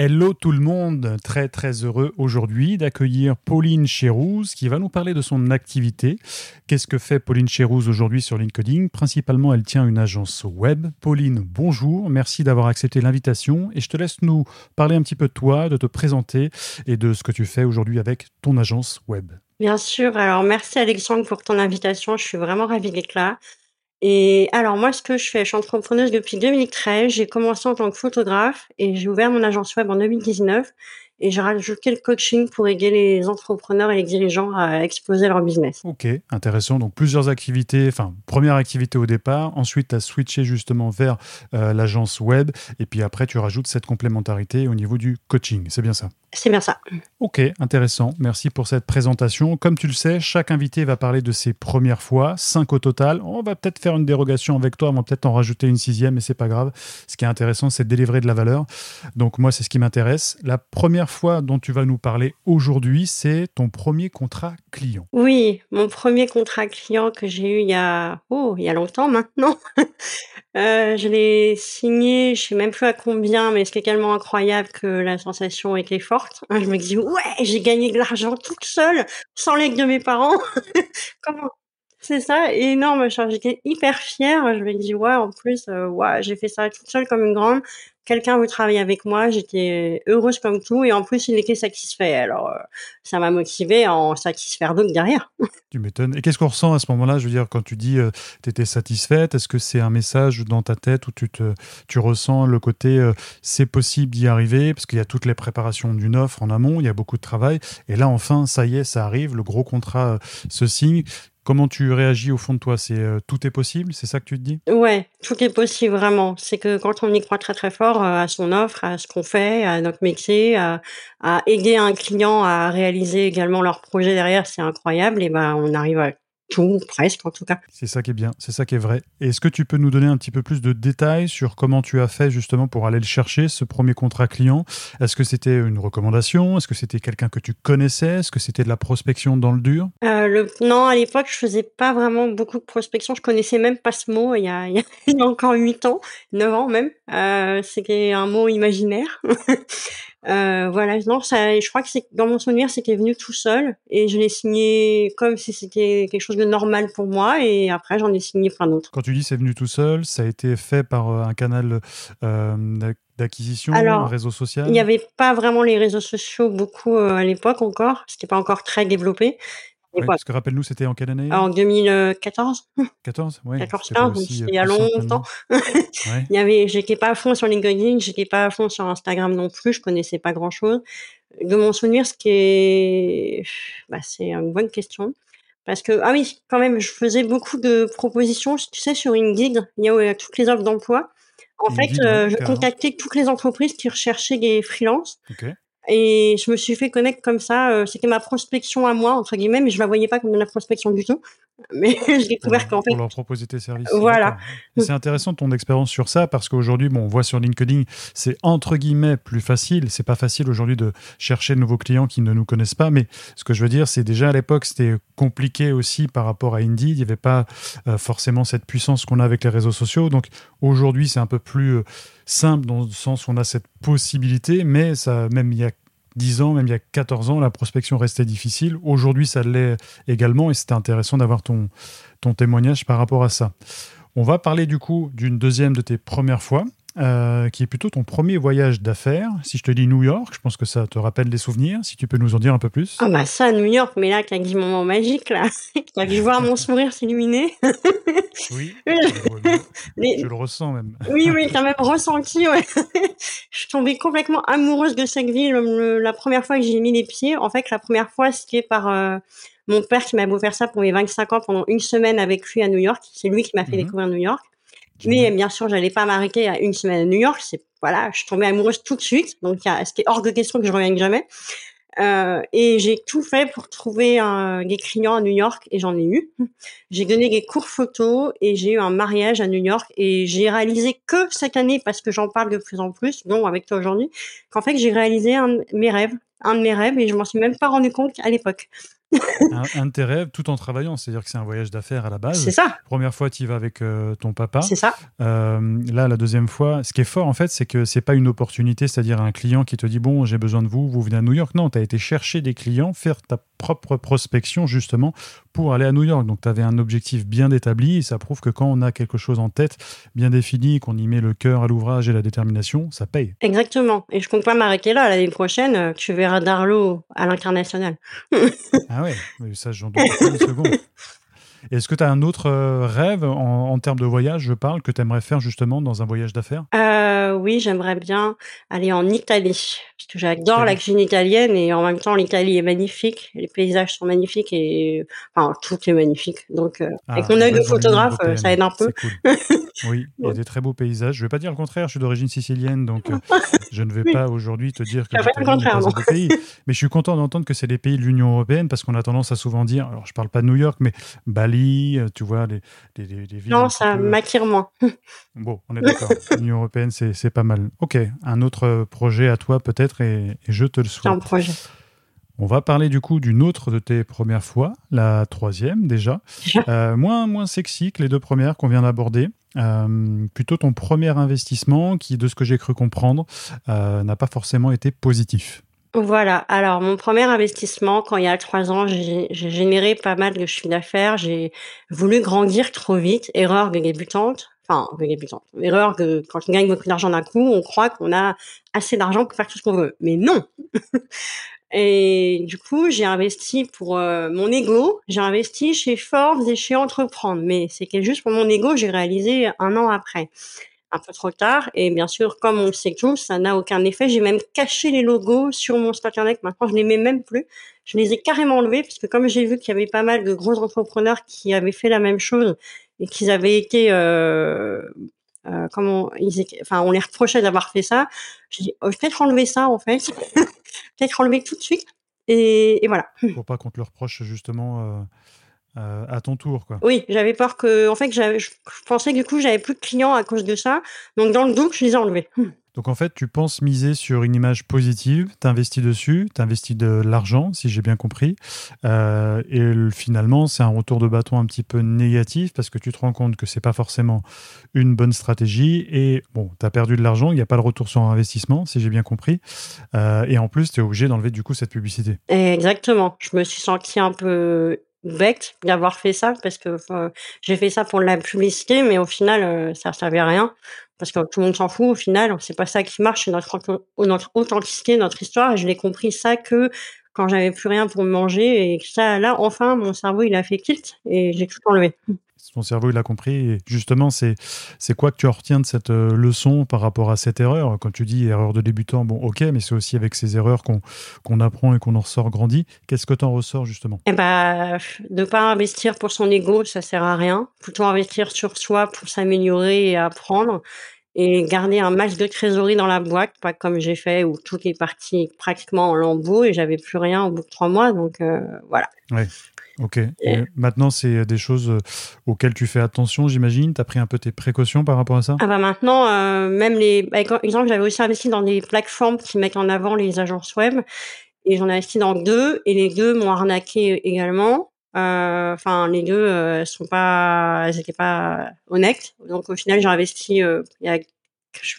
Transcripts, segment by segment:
Hello tout le monde, très très heureux aujourd'hui d'accueillir Pauline Chérouz qui va nous parler de son activité. Qu'est-ce que fait Pauline Chérouz aujourd'hui sur LinkedIn? Principalement, elle tient une agence web. Pauline, bonjour, merci d'avoir accepté l'invitation et je te laisse nous parler un petit peu de toi, de te présenter et de ce que tu fais aujourd'hui avec ton agence web. Bien sûr, alors merci Alexandre pour ton invitation, je suis vraiment ravie d'être là. Et alors moi, ce que je fais, je suis entrepreneuse depuis 2013. J'ai commencé en tant que photographe et j'ai ouvert mon agence web en 2019 et j'ai rajouté le coaching pour aider les entrepreneurs et les dirigeants à exploser leur business. Ok, intéressant. Donc plusieurs activités, enfin première activité au départ, ensuite tu as switché justement vers euh, l'agence web et puis après tu rajoutes cette complémentarité au niveau du coaching. C'est bien ça? C'est bien ça. Ok, intéressant. Merci pour cette présentation. Comme tu le sais, chaque invité va parler de ses premières fois, cinq au total. On va peut-être faire une dérogation avec toi, on va peut-être en rajouter une sixième, mais c'est pas grave. Ce qui est intéressant, c'est de délivrer de la valeur. Donc moi, c'est ce qui m'intéresse. La première fois dont tu vas nous parler aujourd'hui, c'est ton premier contrat client. Oui, mon premier contrat client que j'ai eu il y a, oh, il y a longtemps maintenant. Euh, je l'ai signé, je sais même plus à combien, mais c'était tellement incroyable que la sensation était forte. Je me dis: «Ouais, j'ai gagné de l'argent toute seule, sans l'aide de mes parents». Comment c'est ça? Moi, j'étais hyper fière. Je me dis: «Ouais, en plus, euh, ouais, j'ai fait ça toute seule comme une grande quelqu'un veut travailler avec moi, j'étais heureuse comme tout et en plus il était satisfait. Alors euh, ça m'a motivé à en satisfaire d'autres derrière. Tu m'étonnes. Et qu'est-ce qu'on ressent à ce moment-là? Je veux dire, quand tu dis euh, tu étais satisfaite, est-ce que c'est un message dans ta tête où tu, te, tu ressens le côté euh, c'est possible d'y arriver? Parce qu'il y a toutes les préparations d'une offre en amont, il y a beaucoup de travail. Et là, enfin, ça y est, ça arrive, le gros contrat se signe. Comment tu réagis au fond de toi? C'est euh, tout est possible C'est ça que tu te dis? Ouais, tout est possible vraiment. C'est que quand on y croit très très fort euh, à son offre, à ce qu'on fait, à notre métier, à, aider un client à réaliser également leur projet derrière, c'est incroyable. Et ben, on arrive à tout, presque en tout cas. C'est ça qui est bien, c'est ça qui est vrai. Est-ce que tu peux nous donner un petit peu plus de détails sur comment tu as fait justement pour aller le chercher, ce premier contrat client? Est-ce que c'était une recommandation? Est-ce que c'était quelqu'un que tu connaissais? Est-ce que c'était de la prospection dans le dur? Euh, le... Non, à l'époque, je faisais pas vraiment beaucoup de prospection. Je connaissais même pas ce mot il y a, il y a encore 8 ans, 9 ans même. Euh, c'était un mot imaginaire. Euh, voilà, non, ça, je crois que c'est dans mon souvenir, c'était venu tout seul et je l'ai signé comme si c'était quelque chose de normal pour moi et après j'en ai signé plein d'autres. Quand tu dis c'est venu tout seul, ça a été fait par euh, un canal euh, d'acquisition, un réseau social? Il n'y avait pas vraiment les réseaux sociaux beaucoup à l'époque encore, c'était pas encore très développé. Parce que rappelle-nous, c'était en quelle année En 2014. 14, oui. 14, 15, donc il y a longtemps. il y avait, j'étais pas à fond sur LinkedIn, j'étais pas à fond sur Instagram non plus, je connaissais pas grand chose. De mon souvenir, ce qui est, bah, c'est une bonne question. Parce que, ah oui, quand même, je faisais beaucoup de propositions, tu sais, sur Indeed, il y a toutes les offres d'emploi. En fait, euh, je contactais toutes les entreprises qui recherchaient des freelances. Et je me suis fait connaître comme ça. Euh, c'était ma prospection à moi, entre guillemets, mais je la voyais pas comme de la prospection du tout. Mais j'ai découvert qu'en fait. Pour leur proposer tes services. Voilà. C'est intéressant ton expérience sur ça parce qu'aujourd'hui, bon, on voit sur LinkedIn, c'est entre guillemets plus facile. C'est pas facile aujourd'hui de chercher de nouveaux clients qui ne nous connaissent pas. Mais ce que je veux dire, c'est déjà à l'époque, c'était compliqué aussi par rapport à Indeed. Il n'y avait pas euh, forcément cette puissance qu'on a avec les réseaux sociaux. Donc aujourd'hui, c'est un peu plus. Euh, simple dans le sens où on a cette possibilité, mais ça, même il y a 10 ans, même il y a 14 ans, la prospection restait difficile. Aujourd'hui, ça l'est également et c'était intéressant d'avoir ton, ton témoignage par rapport à ça. On va parler du coup d'une deuxième de tes premières fois. Euh, qui est plutôt ton premier voyage d'affaires. Si je te dis New York, je pense que ça te rappelle des souvenirs. Si tu peux nous en dire un peu plus. Ah bah ça, New York, mais là, dit moment magique, là. as vu voir mon sourire s'illuminer. oui, je, le ressens même. oui, oui, as même ressenti, ouais. je suis tombée complètement amoureuse de cette ville la première fois que j'ai mis les pieds. En fait, la première fois, c'était par... Euh, mon père qui m'a beau faire ça pour mes 25 ans pendant une semaine avec lui à New York. C'est lui qui m'a fait mhm. découvrir New York. Mais bien sûr, j'allais pas m'arrêter à une semaine à New York. C'est voilà, je suis tombée amoureuse tout de suite. Donc, c'était hors de question que je revienne jamais. Euh, et j'ai tout fait pour trouver un, des clients à New York et j'en ai eu. J'ai donné des cours photos et j'ai eu un mariage à New York et j'ai réalisé que cette année parce que j'en parle de plus en plus, non avec toi aujourd'hui, qu'en fait j'ai réalisé un de mes rêves, un de mes rêves et je m'en suis même pas rendu compte à l'époque un, de tes rêves tout en travaillant. C'est-à-dire que c'est un voyage d'affaires à la base. C'est ça. Première fois, tu y vas avec euh, ton papa. C'est ça. Euh, là, la deuxième fois, ce qui est fort, en fait, c'est que c'est pas une opportunité, c'est-à-dire un client qui te dit Bon, j'ai besoin de vous, vous venez à New York. Non, tu as été chercher des clients, faire ta propre prospection, justement, pour aller à New York. Donc, tu avais un objectif bien établi. Et ça prouve que quand on a quelque chose en tête, bien défini, qu'on y met le cœur à l'ouvrage et la détermination, ça paye. Exactement. Et je compte pas m'arrêter là. L'année prochaine, euh, tu verras Darlo à l'international. ah ouais, ça, j'en doute pas une seconde. Est-ce que tu as un autre euh, rêve en, termes de voyage, je parle, que tu aimerais faire justement dans un voyage d'affaires? Euh, Oui, j'aimerais bien aller en Italie. Parce que j'adore la cuisine italienne et en même temps, l'Italie est magnifique. Les paysages sont magnifiques et enfin, tout est magnifique. Donc, euh, ah, avec mon œil de photographe, ça aide un peu. oui, il y a des très beaux paysages. Je ne vais pas dire le contraire, je suis d'origine sicilienne, donc je ne vais pas aujourd'hui te dire que l'Italie n'est pas un pays. Mais je suis content d'entendre que c'est des pays de l'Union européenne parce qu'on a tendance à souvent dire, alors je ne parle pas de New York, mais Bali, euh, tu vois, des, des, villes. Non, ça euh, m'attire moins. Bon, on est d'accord. L'Union européenne, c'est pas mal. Ok, un autre projet à toi peut-être et, je te le souhaite. un projet. On va parler du coup d'une autre de tes premières fois, la troisième déjà, euh, moins, moins sexy que les deux premières qu'on vient d'aborder. plutôt ton premier investissement qui, de ce que j'ai cru comprendre, n'a pas forcément été positif. Voilà. Alors, mon premier investissement, quand il y a trois ans, j'ai généré pas mal de chiffre d'affaires. J'ai voulu grandir trop vite. Erreur de débutante. Enfin, de débutante. Erreur que quand on gagne beaucoup d'argent d'un coup, on croit qu'on a assez d'argent pour faire tout ce qu'on veut. Mais non. et du coup, j'ai investi pour euh, mon ego. J'ai investi chez Forbes et chez Entreprendre. Mais c'était juste pour mon ego. J'ai réalisé un an après un peu trop tard. Et bien sûr, comme on sait tous, ça n'a aucun effet. J'ai même caché les logos sur mon site internet. Maintenant, je les mets même plus. Je les ai carrément enlevés parce que comme j'ai vu qu'il y avait pas mal de gros entrepreneurs qui avaient fait la même chose et qu'ils avaient été, euh, euh, comment ils enfin, on les reprochait d'avoir fait ça. J'ai dit, oh, peut-être enlever ça en fait, peut-être enlever tout de suite. Et, et voilà. Pour pas qu'on te le reproche justement. Euh euh, à ton tour. Quoi. Oui, j'avais peur que, en fait, je pensais que du coup, j'avais plus de clients à cause de ça. Donc, dans le doute, je les ai enlevés. Donc en fait, tu penses miser sur une image positive, t'investis dessus, t'investis de l'argent, si j'ai bien compris, euh, et finalement c'est un retour de bâton un petit peu négatif parce que tu te rends compte que c'est pas forcément une bonne stratégie et bon, tu as perdu de l'argent, il n'y a pas de retour sur investissement, si j'ai bien compris, euh, et en plus tu es obligé d'enlever du coup cette publicité. Exactement, je me suis senti un peu bête d'avoir fait ça parce que j'ai fait ça pour la publicité, mais au final, euh, ça servait à rien parce que tout le monde s'en fout. Au final, c'est pas ça qui marche, c'est notre, notre authenticité, notre histoire. Et je l'ai compris ça que quand j'avais plus rien pour manger et ça, là, enfin, mon cerveau, il a fait tilt et j'ai tout enlevé. Ton cerveau, il a compris. Et justement, c'est, c'est quoi que tu retiens de cette euh, leçon par rapport à cette erreur? Quand tu dis erreur de débutant, bon, ok, mais c'est aussi avec ces erreurs qu'on, apprend et qu'on en ressort grandi. Qu'est-ce que tu en ressors justement? Eh De ne pas investir pour son ego, ça sert à rien. Plutôt investir sur soi pour s'améliorer et apprendre et garder un max de trésorerie dans la boîte, pas comme j'ai fait où tout est parti pratiquement en lambeaux et j'avais plus rien au bout de trois mois. Donc euh, voilà. Ouais. Ok. Et maintenant, c'est des choses euh, auxquelles tu fais attention, j'imagine? Tu as pris un peu tes précautions par rapport à ça? Ah bah maintenant, euh, même les... Par exemple, j'avais aussi investi dans des plateformes qui mettent en avant les agences web. Et j'en ai investi dans deux. Et les deux m'ont arnaqué également. Euh, enfin, les deux, elles sont pas, elles étaient pas honnêtes. Donc au final, j'ai investi il y a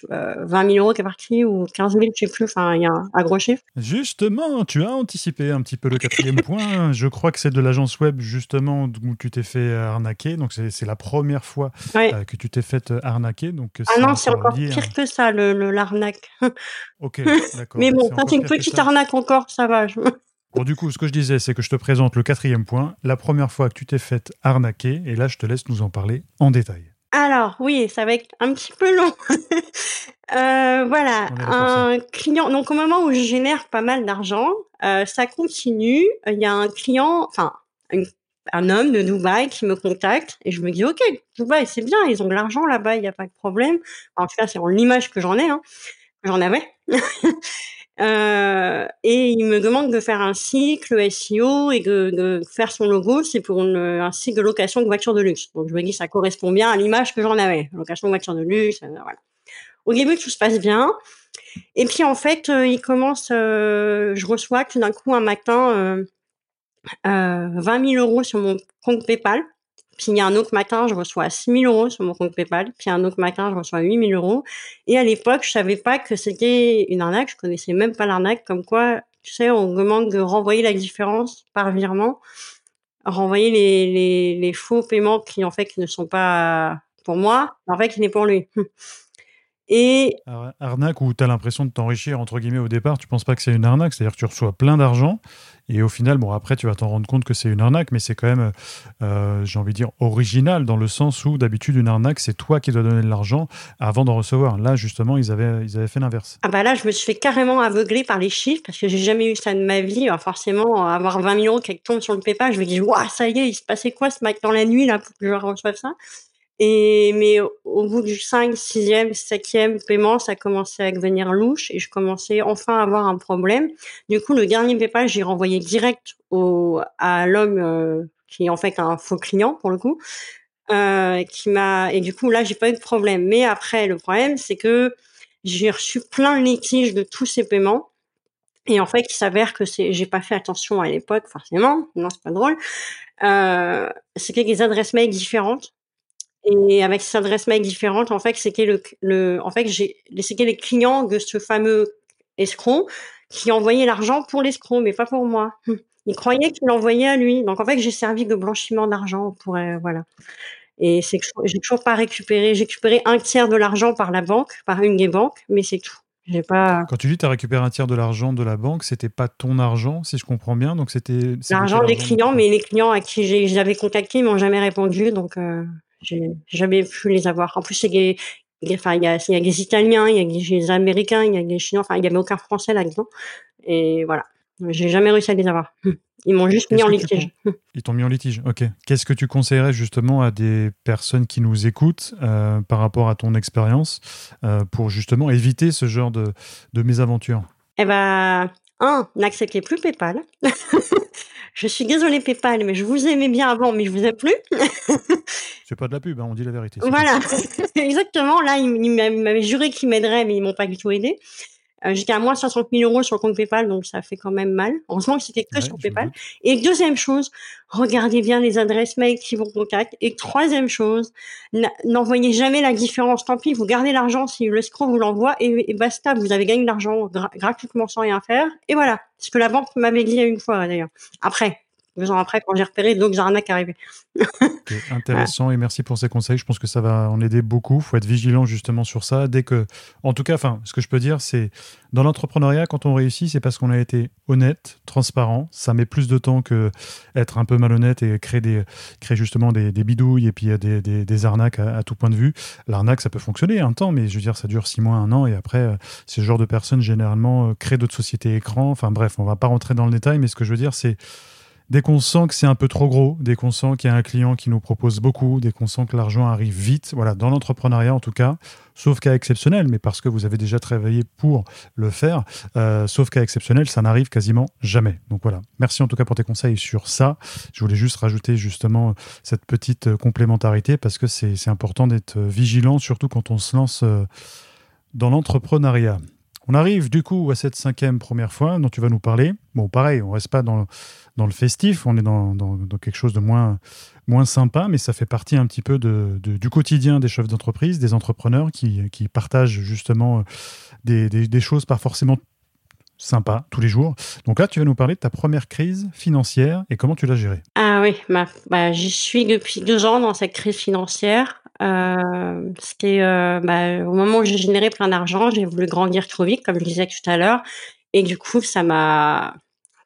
20 000 euros qui est parti ou 15 000, je sais plus. Enfin, il y a un, gros chiffre. Justement, tu as anticipé un petit peu le quatrième point. Je crois que c'est de l'agence web justement où tu t'es fait arnaquer. Donc c'est la première fois euh, que tu t'es fait arnaquer. Donc ah non, c'est encore pire que ça le l'arnaque. ok, d'accord. Mais bon, quand c'est une petite arnaque encore, ça va. Bon, du coup, ce que je disais, c'est que je te présente le quatrième point, la première fois que tu t'es fait arnaquer, et là, je te laisse nous en parler en détail. Alors oui, ça va être un petit peu long. Euh, voilà, un client. Donc au moment où je génère pas mal d'argent, euh, ça continue. Il y a un client, enfin un homme de Dubaï qui me contacte et je me dis ok Dubaï c'est bien ils ont de l'argent là-bas il n'y a pas de problème en tout cas c'est l'image que j'en ai hein, j'en avais euh, et il me demande de faire un cycle SEO et de, faire son logo c'est pour un cycle de location de voitures de luxe. Donc je me dis ça correspond bien à l'image que j'en avais. Location de voitures de luxe euh, voilà. Au début tout se passe bien. Et puis en fait euh, il commence je reçois tout d'un coup un matin euh, 20 000 euros sur mon compte PayPal. Puis il y a un autre matin, je reçois 6 000 euros sur mon compte PayPal. Puis un autre matin, je reçois 8 000 euros. Et à l'époque, je savais pas que c'était une arnaque. Je connaissais même pas l'arnaque. Comme quoi, tu sais, on demande de renvoyer la différence par virement, renvoyer les, faux paiements qui en fait qui ne sont pas pour moi, en fait qui n'est pour lui. Et arnaque où tu as l'impression de t'enrichir entre guillemets au départ, tu penses pas que c'est une arnaque, c'est-à-dire que tu reçois plein d'argent et au final, bon après tu vas t'en rendre compte que c'est une arnaque, mais c'est quand même, euh, j'ai envie de dire original dans le sens où d'habitude une arnaque c'est toi qui dois donner de l'argent avant d'en recevoir. Là justement ils avaient ils avaient fait l'inverse. Ah bah là je me suis fait carrément aveugler par les chiffres parce que j'ai jamais eu ça de ma vie. Alors forcément avoir 20 000 euros qui tombent sur le PayPal, je me dis waouh ça y est il se passait quoi ce mec dans la nuit là pour que je reçoive ça? Et mais au bout du 5, 6e, 7e paiement, ça commençait à devenir louche et je commençais enfin à avoir un problème. Du coup, le dernier PayPal, j'ai renvoyé direct au à l'homme euh, qui est en fait un faux client pour le coup, euh, qui m'a et du coup là, j'ai pas eu de problème. Mais après, le problème, c'est que j'ai reçu plein de litiges de tous ces paiements. Et en fait, il s'avère que c'est, j'ai pas fait attention à l'époque, forcément. Non, c'est pas drôle. Euh, c'était des adresses mail différentes et avec ces adresses mail différentes, en fait, c'était le, le, en fait, c'était les clients de ce fameux escroc qui envoyaient l'argent pour l'escroc, mais pas pour moi. Il croyait qu'il l'envoyait à lui. Donc, en fait, j'ai servi de blanchiment d'argent pour, euh, voilà. Et c'est que j'ai toujours pas récupéré, j'ai récupéré un tiers de l'argent par la banque, par une des banques, mais c'est tout. Pas. Quand tu dis tu as récupéré un tiers de l'argent de la banque, c'était pas ton argent, si je comprends bien, donc c'était. L'argent des clients, mais les clients à qui j'avais contacté m'ont jamais répondu, donc euh, j'ai jamais pu les avoir. En plus, c'est des, enfin, il y a, il y a des Italiens, il y a des Américains, il y a des Chinois. Enfin, il y avait aucun Français là-dedans. Et voilà. J'ai jamais réussi à les avoir. Ils m'ont juste mis en litige. Ils t'ont mis en litige, ok. Qu'est-ce que tu conseillerais justement à des personnes qui nous écoutent euh, par rapport à ton expérience euh, pour justement éviter ce genre de, de mésaventures? Eh ben, un, n'acceptez plus PayPal. je suis désolée PayPal, mais je vous aimais bien avant, mais je vous aime plus. C'est pas de la pub, hein, on dit la vérité. Voilà, exactement. Là, ils, m'avaient juré qu'ils m'aideraient, mais ils m'ont pas du tout aidé. Euh, J'étais à moins 60 000 euros sur le compte PayPal, donc ça fait quand même mal. Heureusement que c'était que sur PayPal. Et deuxième chose, regardez bien les adresses mail qui vous contactent. Et troisième chose, n'envoyez jamais la différence. Tant pis, vous gardez l'argent si le escroc vous l'envoie et, basta, vous avez gagné de l'argent gratuitement sans rien faire. Et voilà. Ce que la banque m'avait dit une fois d'ailleurs. Après, deux après, quand j'ai repéré d'autres arnaques arriver. intéressant et merci pour ces conseils. Je pense que ça va en aider beaucoup. Il faut être vigilant justement sur ça. Dès que, en tout cas, ce que je peux dire, c'est dans l'entrepreneuriat, quand on réussit, c'est parce qu'on a été honnête, transparent. Ça met plus de temps que être un peu malhonnête et créer des, créer justement des, bidouilles et puis des, des, des arnaques à, tout point de vue. L'arnaque, ça peut fonctionner un temps, mais je veux dire, ça dure six mois, un an et après, euh, ce genre de personnes généralement euh, créent d'autres sociétés écrans. Enfin bref, on va pas rentrer dans le détail, mais ce que je veux dire, c'est Dès qu'on sent que c'est un peu trop gros, dès qu'on sent qu'il y a un client qui nous propose beaucoup, dès qu'on sent que l'argent arrive vite, voilà, dans l'entrepreneuriat en tout cas, sauf cas exceptionnel, mais parce que vous avez déjà travaillé pour le faire, euh, sauf cas exceptionnel, ça n'arrive quasiment jamais. Donc voilà, merci en tout cas pour tes conseils sur ça. Je voulais juste rajouter justement cette petite complémentarité parce que c'est important d'être vigilant, surtout quand on se lance euh, dans l'entrepreneuriat. On arrive du coup à cette cinquième première fois dont tu vas nous parler. Bon, pareil, on reste pas dans, dans le festif, on est dans, dans, quelque chose de moins, moins sympa, mais ça fait partie un petit peu de, du quotidien des chefs d'entreprise, des entrepreneurs qui, qui partagent justement des, des, choses pas forcément sympas tous les jours. Donc là, tu vas nous parler de ta première crise financière et comment tu l'as gérée. Ah oui, bah, j'y suis depuis deux ans dans cette crise financière. Euh, c'était euh, bah, au moment où j'ai généré plein d'argent, j'ai voulu grandir trop vite, comme je disais tout à l'heure, et du coup, ça m'a,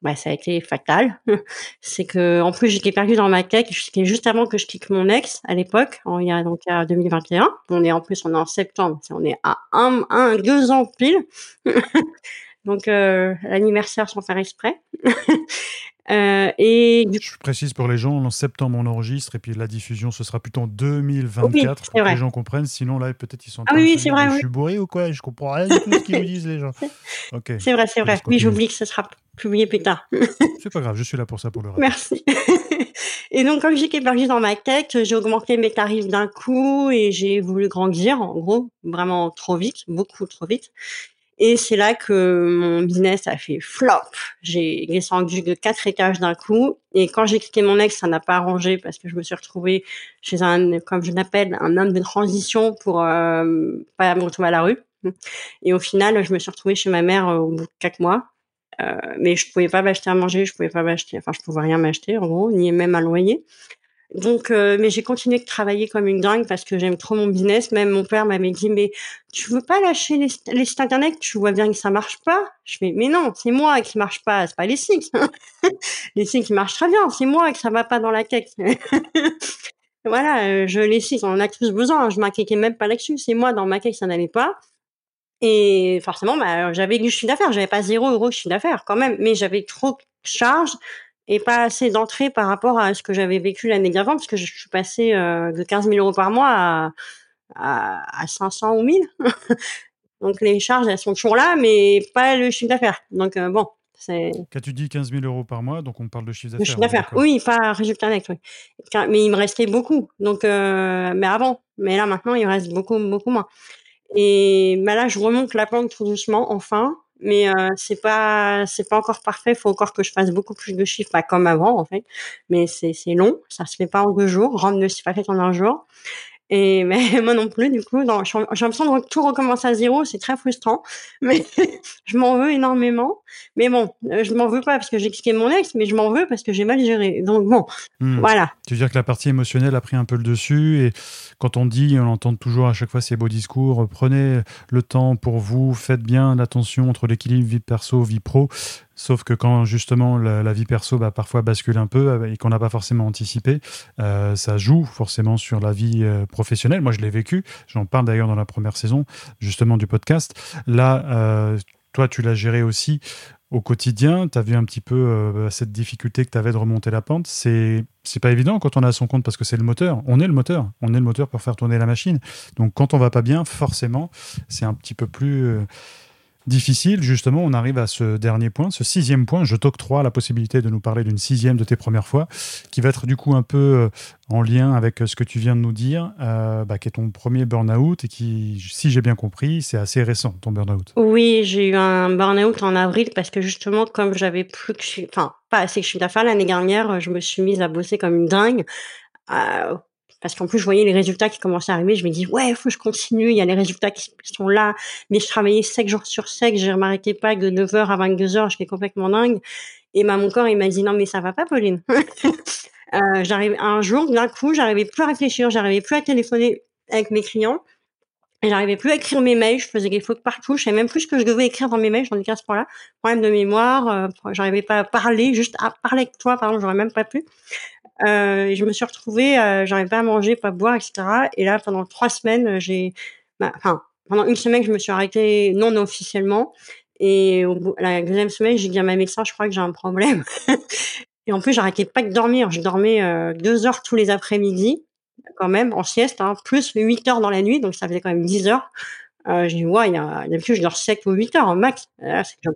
bah, ça a été fatal. c'est que, en plus, j'étais perdue dans ma tête. C'était juste avant que je quitte mon ex à l'époque, il y a donc à 2021. On est en plus, on est en septembre, on est à un, un deux ans pile. donc l'anniversaire sans faire exprès. Euh, et Je précise pour les gens, en septembre on enregistre et puis la diffusion ce sera plutôt en 2024 pour que les gens comprennent. Sinon là peut-être ils sont. Ah oui, c'est vrai. Je suis bourré ou quoi? Je comprends rien de tout ce qu'ils nous disent les gens. Ok. C'est vrai, c'est vrai. Oui, j'oublie que ce sera publié plus tard. c'est pas grave, je suis là pour ça pour le reste. Merci. et donc comme j'ai perdu dans ma tête, j'ai augmenté mes tarifs d'un coup et j'ai voulu grandir en gros, vraiment trop vite, beaucoup trop vite. Et c'est là que mon business a fait flop. J'ai descendu de quatre étages d'un coup. Et quand j'ai quitté mon ex, ça n'a pas arrangé parce que je me suis retrouvée chez un, comme je l'appelle, un homme de transition pour euh, pas me retrouver à la rue. Et au final, je me suis retrouvée chez ma mère euh, au bout de quatre mois. Euh, mais je pouvais pas m'acheter à manger, je pouvais pas m'acheter, enfin je pouvais rien m'acheter en gros, ni même un loyer. Donc, euh, mais j'ai continué de travailler comme une dingue parce que j'aime trop mon business. Même mon père m'avait dit, mais tu veux pas lâcher les, sites internet? Tu vois bien que ça marche pas. Je fais, mais non, c'est moi qui marche pas, c'est pas les sites. les sites qui marchent très bien, c'est moi que ça va pas dans la tête. voilà, euh, je les sites, on en a tous besoin. Je m'inquiétais même pas là-dessus. C'est moi dans ma tête ça n'allait pas. Et forcément, bah, j'avais du chiffre d'affaires. J'avais pas zéro euro de chiffre d'affaires quand même, mais j'avais trop de charges et pas assez d'entrée par rapport à ce que j'avais vécu l'année d'avant, parce que je suis passée euh, de 15 000 euros par mois à, à, à 500 ou 1000. Donc les charges, elles sont toujours là, mais pas le chiffre d'affaires. Donc euh, bon, c'est... Quand tu dis 15 000 euros par mois, donc on parle de chiffre d'affaires. chiffre d'affaires, oui, pas résultat net, oui. Mais il me restait beaucoup. Donc, euh, mais avant, mais là maintenant, il me reste beaucoup, beaucoup moins. Et bah là, je remonte la pente tout doucement, enfin mais euh, c'est pas c'est pas encore parfait. Il faut encore que je fasse beaucoup plus de chiffres, pas comme avant en fait. Mais c'est c'est long, ça se fait pas en deux jours. Rome ne s'est pas fait en un jour. Et mais moi non plus, du coup, j'ai l'impression de tout recommencer à zéro, c'est très frustrant. Mais je m'en veux énormément. Mais bon, euh, je m'en veux pas parce que j'ai quitté mon ex, mais je m'en veux parce que j'ai mal géré. Donc bon, hmm. voilà. Tu veux dire que la partie émotionnelle a pris un peu le dessus et quand on dit, on entend toujours à chaque fois ces beaux discours, prenez le temps pour vous, faites bien l'attention entre l'équilibre vie perso, vie pro. Sauf que quand justement la, vie perso bah, parfois bascule un peu euh, et qu'on n'a pas forcément anticipé, euh, ça joue forcément sur la vie euh, professionnelle. Moi, je l'ai vécu. J'en parle d'ailleurs dans la première saison justement du podcast. Là, toi, tu l'as géré aussi au quotidien. Tu as vu un petit peu cette difficulté que tu avais de remonter la pente. C'est c'est pas évident quand on a son compte parce que c'est le moteur. On est le moteur. On est le moteur pour faire tourner la machine. Donc quand on va pas bien, forcément, c'est un petit peu plus difficile, justement, on arrive à ce dernier point, ce sixième point. Je t'octroie la possibilité de nous parler d'une sixième de tes premières fois, qui va être du coup un peu euh, en lien avec euh, ce que tu viens de nous dire, euh, bah, qui est ton premier burn-out et qui, si j'ai bien compris, c'est assez récent, ton burn-out. Oui, j'ai eu un burn-out en avril parce que justement, comme j'avais plus que, enfin, pas assez que je suis d'affaires l'année dernière, je me suis mise à bosser comme une dingue parce qu'en plus je voyais les résultats qui commençaient à arriver, je me dis ouais, faut que je continue, il y a les résultats qui sont là, mais je travaillais 7 jours sur 7, je ne m'arrêtais pas de 9h à 22h, j'étais complètement dingue et mon corps il m'a dit non mais ça va pas Pauline. euh, j'arrive un jour d'un coup, j'arrivais plus à réfléchir, j'arrivais plus à téléphoner avec mes clients. J'arrivais plus à écrire mes mails, je faisais des fautes partout, je savais même plus ce que je devais écrire dans mes mails, j'en étais à ce point-là. Problème de mémoire, euh, j'arrivais pas à parler, juste à parler avec toi, pardon, j'aurais même pas pu. Euh, je me suis retrouvée, euh, j'arrivais pas à manger, pas à boire, etc. Et là, pendant trois semaines, j'ai, bah, enfin, pendant une semaine, je me suis arrêtée non officiellement. Et au la deuxième semaine, j'ai dit à ma médecin, je crois que j'ai un problème. et en plus, j'arrêtais pas de dormir. Je dormais euh, deux heures tous les après-midi, quand même, en sieste, hein, plus huit heures dans la nuit, donc ça faisait quand même dix heures. Euh, je dis, ouais, il y a, d'habitude, je dors 7 ou 8 heures en max.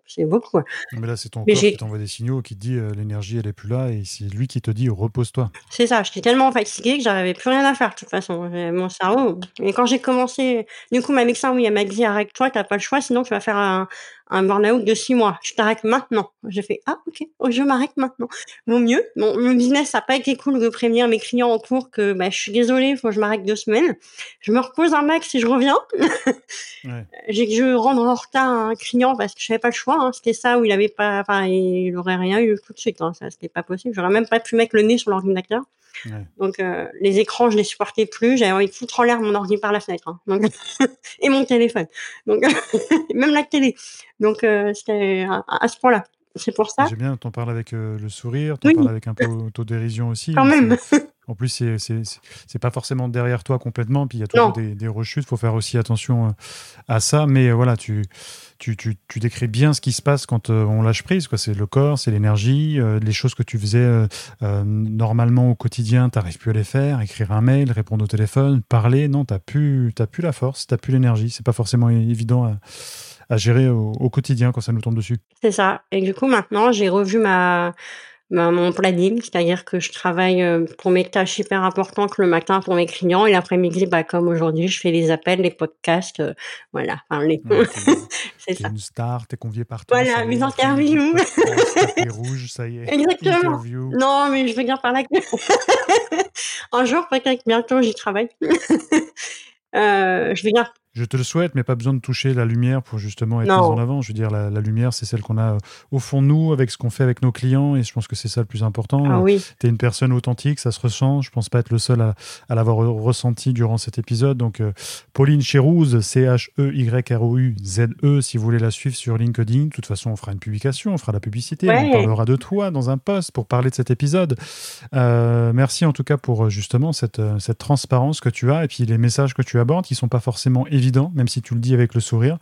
c'est beaucoup. Mais là, c'est ton corps qui t'envoie des signaux, qui te dit euh, l'énergie, elle est plus là, et c'est lui qui te dit repose-toi. C'est ça, j'étais tellement fatiguée que j'avais plus rien à faire, de toute façon. Mon cerveau. Et quand j'ai commencé, du coup, ma médecin, oui, elle m'a dit, arrête-toi, t'as pas le choix, sinon tu vas faire un, un burn-out de six mois. Je t'arrête maintenant. J'ai fait, ah, ok, oh, je m'arrête maintenant. Vaut mieux. Bon, mon business, ça n'a pas été cool de prévenir mes clients en cours que, bah, je suis désolée, il faut que je m'arrête deux semaines. Je me repose un max si je reviens. ouais. J'ai que je rendre en retard un client parce que je n'avais pas le choix. Hein. C'était ça où il avait pas, enfin, il aurait rien eu tout de suite. Hein. Ça, c'était pas possible. J'aurais même pas pu mettre le nez sur l'ordinateur. Donc euh, les écrans, je les supportais plus. J'avais envie de foutre en l'air mon ordi par la fenêtre, hein. Donc, et mon téléphone. Donc même la télé. Donc euh, c'était à, ce point-là. C'est pour ça. J'aime bien, t'en parles avec euh, le sourire, t'en parles avec un peu d'autodérision aussi. Quand même. En plus, c'est c'est pas forcément derrière toi complètement, puis il y a toujours des, des, rechutes. Il faut faire aussi attention à ça. Mais voilà, tu, tu, tu, tu, décris bien ce qui se passe quand on lâche prise. C'est le corps, c'est l'énergie, les choses que tu faisais normalement au quotidien, tu n'arrives plus à les faire. Écrire un mail, répondre au téléphone, parler, non, tu n'as plus, plus la force, tu n'as plus l'énergie. C'est pas forcément évident à à gérer au, quotidien quand ça nous tombe dessus. C'est ça. Et du coup, maintenant, j'ai revu ma, mon planning, c'est-à-dire que je travaille euh, pour mes tâches hyper importantes le matin pour mes clients et l'après-midi, bah, comme aujourd'hui, je fais les appels, les podcasts, euh, voilà. Enfin, les... c'est ça. une star, t'es convié partout. Voilà, mes interviews. rouge, ça y est. Exactement. Non, mais je veux dire par là que un jour, peut-être bientôt, j'y travaille. euh, je veux dire je te le souhaite, mais pas besoin de toucher la lumière pour justement être mise en avant. Je veux dire, la, lumière, c'est celle qu'on a euh, au fond de nous, avec ce qu'on fait avec nos clients, et je pense que c'est ça le plus important. Ah, oui. Tu es une personne authentique, ça se ressent. Je pense pas être le seul à, l'avoir ressenti durant cet épisode. Donc, euh, Pauline Chérouz, C-H-E-Y-R-O-U-Z-E, e, si vous voulez la suivre sur LinkedIn. De toute façon, on fera une publication, on fera la publicité, on parlera de toi dans un post pour parler de cet épisode. Euh, merci en tout cas pour justement cette, cette transparence que tu as et puis les messages que tu abordes qui sont pas forcément évidents même si tu le dis avec le sourire.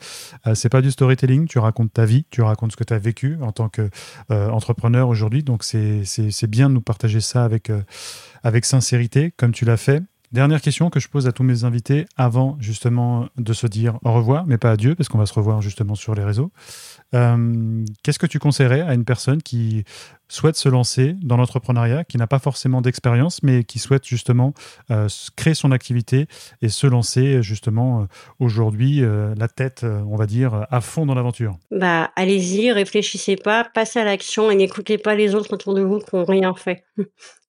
Euh, c'est pas du storytelling, tu racontes ta vie, tu racontes ce que tu as vécu en tant qu'entrepreneur euh, aujourd'hui. Donc c'est bien de nous partager ça avec, euh, avec sincérité, comme tu l'as fait. Dernière question que je pose à tous mes invités avant justement de se dire au revoir, mais pas adieu, parce qu'on va se revoir justement sur les réseaux. Euh, qu'est-ce que tu conseillerais à une personne qui souhaite se lancer dans l'entrepreneuriat, qui n'a pas forcément d'expérience, mais qui souhaite justement euh, créer son activité et se lancer justement euh, aujourd'hui la tête, on va dire, à fond dans l'aventure? Bah, allez-y, réfléchissez pas, passez à l'action et n'écoutez pas les autres autour de vous qui n'ont rien fait.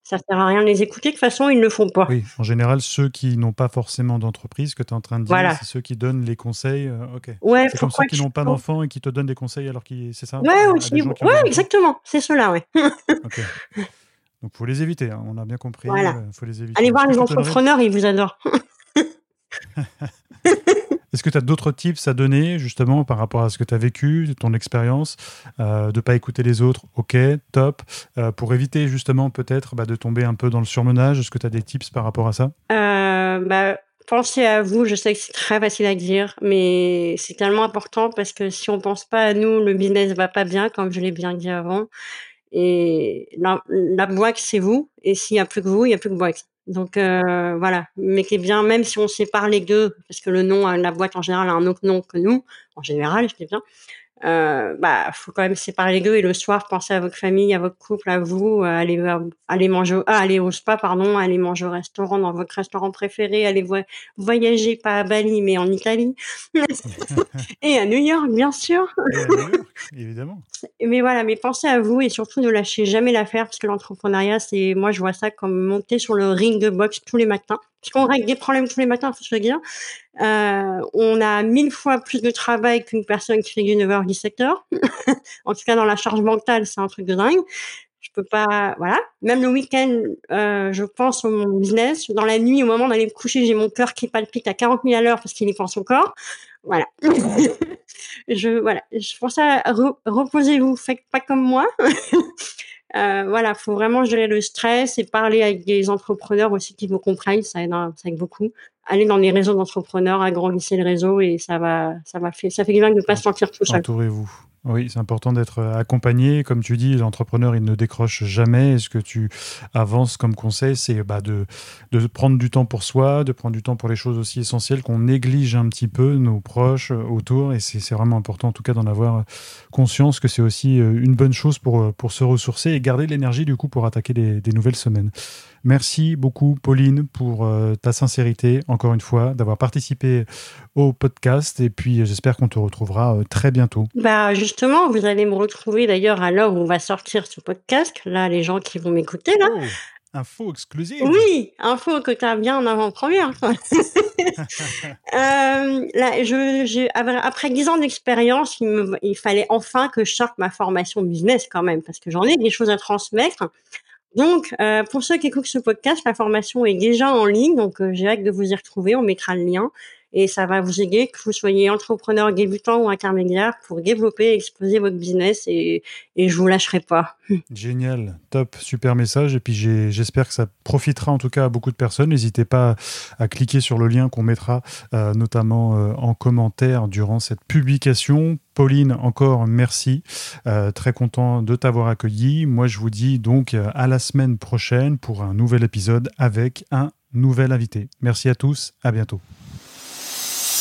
Ça sert à rien de les écouter. De toute façon, ils ne le font pas. Oui, en général, ceux qui n'ont pas forcément d'entreprise, que tu es en train de dire, c'est ceux qui donnont les conseils. Euh, ok. Ouais, c'est comme ceux qui n'ont pas d'enfants et qui te donnent des conseils alors qu'ils. C'est ça? Ouais, aussi. Ouais, exactement. C'est ceux-là, ouais. ok. Donc, faut les éviter. Hein. On a bien compris. Voilà. Euh, faut les éviter. Allez voir les entrepreneurs, ils vous adorent. Est-ce que tu as d'autres tips à donner justement par rapport à ce que tu as vécu, ton expérience, euh, de ne pas écouter les autres? Ok, top. Euh, pour éviter justement peut-être bah, de tomber un peu dans le surmenage, est-ce que tu as des tips par rapport à ça? Euh, bah, Pensez à vous, je sais que c'est très facile à dire, mais c'est tellement important parce que si on pense pas à nous, le business va pas bien, comme je l'ai bien dit avant. Et la, la boîte, c'est vous. Et s'il n'y a plus que vous, il n'y a plus que boîte. Donc euh, voilà, mettez bien, même si on sépare les deux, parce que le nom, la boîte en général a un autre nom que nous, en général, je bien, euh, bah faut quand même séparer les deux et le soir penser à votre famille, à votre couple, à vous, euh, aller aller manger, ah, aller au spa pardon, aller manger au restaurant dans votre restaurant préféré, aller voyager pas à Bali mais en Italie et à New York bien sûr. évidemment. Mais voilà, mais pensez à vous et surtout ne lâchez jamais l'affaire parce que l'entrepreneuriat c'est moi je vois ça comme monter sur le ring de boxe tous les matins qu'on règle des problèmes tous les matins, faut se le dire. Euh, on a mille fois plus de travail qu'une personne qui fait du 9h, 17h. en tout cas, dans la charge mentale, c'est un truc de dingue. Je peux pas, voilà. Même le week-end, euh, je pense au mon business. Dans la nuit, au moment d'aller me coucher, j'ai mon cœur qui palpite à 40 000 à l'heure parce qu'il y pense encore. Voilà. je, voilà. Je pense à reposez-vous. Faites pas comme moi. euh, voilà, faut vraiment gérer le stress et parler avec des entrepreneurs aussi qui vous comprennent, ça aide, ça aide beaucoup. Aller dans les réseaux d'entrepreneurs, agrandissez le réseau et ça va, ça va faire, ça fait du bien de ne pas se sentir tout seul. Entourez-vous. Oui, c'est important d'être accompagné. Comme tu dis, l'entrepreneur, il ne décroche jamais. Ce que tu avances comme conseil, c'est bah, de, prendre du temps pour soi, de prendre du temps pour les choses aussi essentielles qu'on néglige un petit peu, nos proches autour. Et c'est vraiment important, en tout cas, d'en avoir conscience que c'est aussi euh, une bonne chose pour, pour se ressourcer et garder l'énergie, du coup, pour attaquer des, nouvelles semaines. Merci beaucoup, Pauline, pour euh, ta sincérité, encore une fois, d'avoir participé au podcast. Et puis, j'espère qu'on te retrouvera euh, très bientôt. Bah, justement, vous allez me retrouver d'ailleurs à l'heure où on va sortir ce podcast. Là, les gens qui vont m'écouter, là. Oh, info exclusive. Oui, info que tu as bien en avant-première. euh, là, je, après dix ans d'expérience, il, il fallait enfin que je sorte ma formation business quand même, parce que j'en ai des choses à transmettre. Donc, euh, pour ceux qui écoutent ce podcast, la formation est déjà en ligne, donc euh, j'ai hâte de vous y retrouver. On mettra le lien. Et ça va vous aider, que vous soyez entrepreneur débutant ou intermédiaire, pour développer et exploser votre business et, et je vous lâcherai pas. Génial, top, super message. Et puis j'espère que ça profitera en tout cas à beaucoup de personnes. N'hésitez pas à cliquer sur le lien qu'on mettra euh, notamment euh, en commentaire durant cette publication. Pauline, encore merci. Euh, très content de t'avoir accueilli. Moi, je vous dis donc à la semaine prochaine pour un nouvel épisode avec un nouvel invité. Merci à tous, à bientôt.